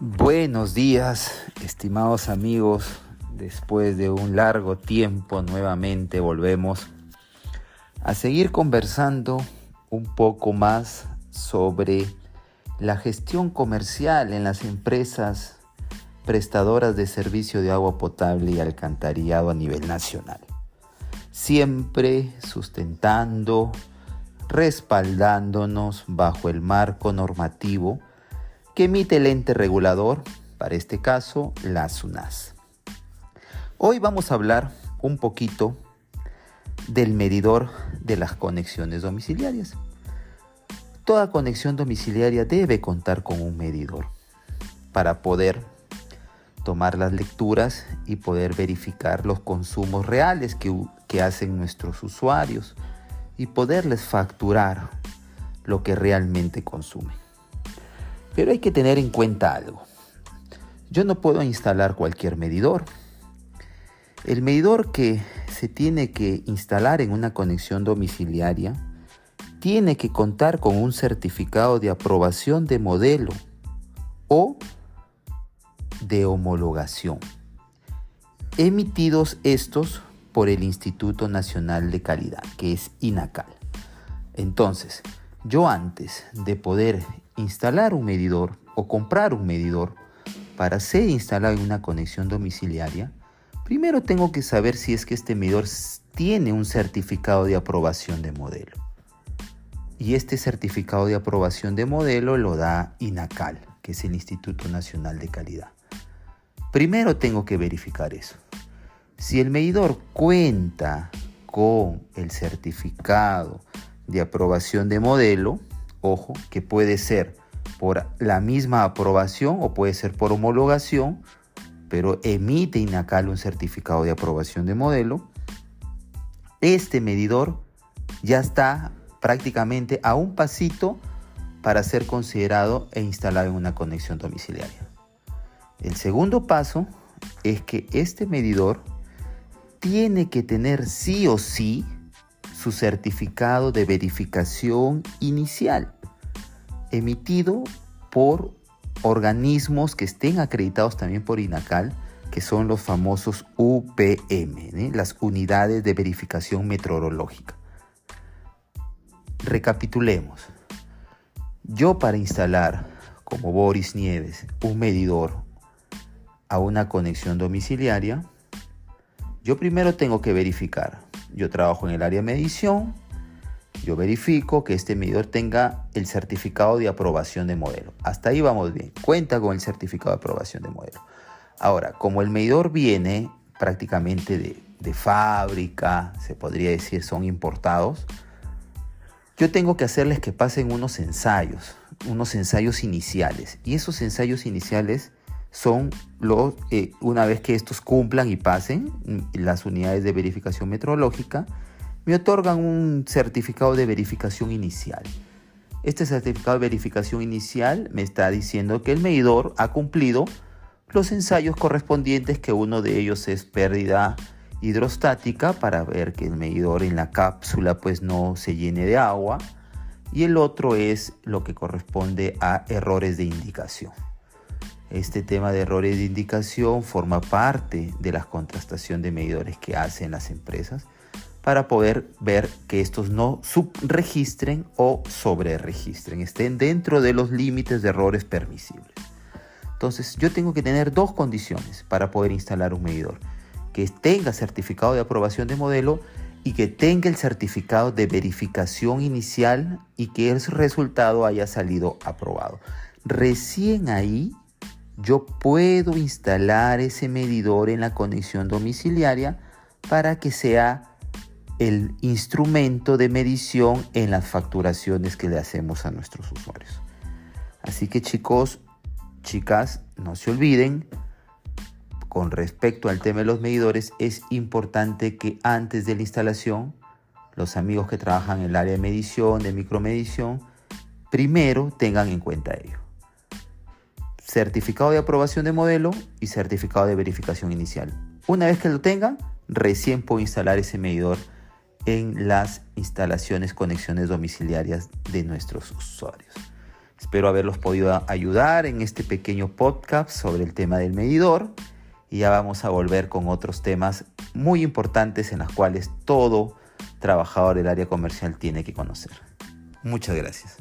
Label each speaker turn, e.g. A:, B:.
A: Buenos días, estimados amigos. Después de un largo tiempo nuevamente volvemos a seguir conversando un poco más sobre la gestión comercial en las empresas prestadoras de servicio de agua potable y alcantarillado a nivel nacional. Siempre sustentando, respaldándonos bajo el marco normativo que emite el ente regulador, para este caso la SUNAS. Hoy vamos a hablar un poquito del medidor de las conexiones domiciliarias. Toda conexión domiciliaria debe contar con un medidor para poder tomar las lecturas y poder verificar los consumos reales que, que hacen nuestros usuarios y poderles facturar lo que realmente consumen. Pero hay que tener en cuenta algo. Yo no puedo instalar cualquier medidor. El medidor que se tiene que instalar en una conexión domiciliaria tiene que contar con un certificado de aprobación de modelo o de homologación, emitidos estos por el Instituto Nacional de Calidad, que es INACAL. Entonces, yo antes de poder instalar un medidor o comprar un medidor para ser instalado en una conexión domiciliaria, primero tengo que saber si es que este medidor tiene un certificado de aprobación de modelo. Y este certificado de aprobación de modelo lo da INACAL, que es el Instituto Nacional de Calidad. Primero tengo que verificar eso. Si el medidor cuenta con el certificado de aprobación de modelo, ojo, que puede ser por la misma aprobación o puede ser por homologación, pero emite INACAL un certificado de aprobación de modelo, este medidor ya está prácticamente a un pasito para ser considerado e instalado en una conexión domiciliaria. El segundo paso es que este medidor tiene que tener sí o sí su certificado de verificación inicial, emitido por organismos que estén acreditados también por INACAL, que son los famosos UPM, las unidades de verificación meteorológica. Recapitulemos. Yo para instalar, como Boris Nieves, un medidor a una conexión domiciliaria, yo primero tengo que verificar yo trabajo en el área de medición, yo verifico que este medidor tenga el certificado de aprobación de modelo. Hasta ahí vamos bien, cuenta con el certificado de aprobación de modelo. Ahora, como el medidor viene prácticamente de, fábrica, se podría decir son importados, yo tengo que hacerles que pasen unos ensayos, unos ensayos iniciales. Y esos ensayos iniciales son los, eh, una vez que estos cumplan y pasen las unidades de verificación meteorológica, me otorgan un certificado de verificación inicial. Este certificado de verificación inicial me está diciendo que el medidor ha cumplido los ensayos correspondientes, que uno de ellos es pérdida hidrostática para ver que el medidor en la cápsula pues no se llene de agua y el otro es lo que corresponde a errores de indicación. Este tema de errores de indicación forma parte de la contrastación de medidores que hacen las empresas para poder ver que estos no subregistren o sobreregistren, estén dentro de los límites de errores permisibles. Entonces yo tengo que tener dos condiciones para poder instalar un medidor. Que tenga certificado de aprobación de modelo y que tenga el certificado de verificación inicial y que el resultado haya salido aprobado. Recién ahí yo puedo instalar ese medidor en la conexión domiciliaria para que sea el instrumento de medición en las facturaciones que le hacemos a nuestros usuarios. Así que chicos, chicas, no se olviden, con respecto al tema de los medidores, es importante que antes de la instalación, los amigos que trabajan en el área de medición, de micromedición, primero tengan en cuenta ello certificado de aprobación de modelo y certificado de verificación inicial. Una vez que lo tengan, recién puedo instalar ese medidor en las instalaciones, conexiones domiciliarias de nuestros usuarios. Espero haberlos podido ayudar en este pequeño podcast sobre el tema del medidor y ya vamos a volver con otros temas muy importantes en los cuales todo trabajador del área comercial tiene que conocer. Muchas gracias.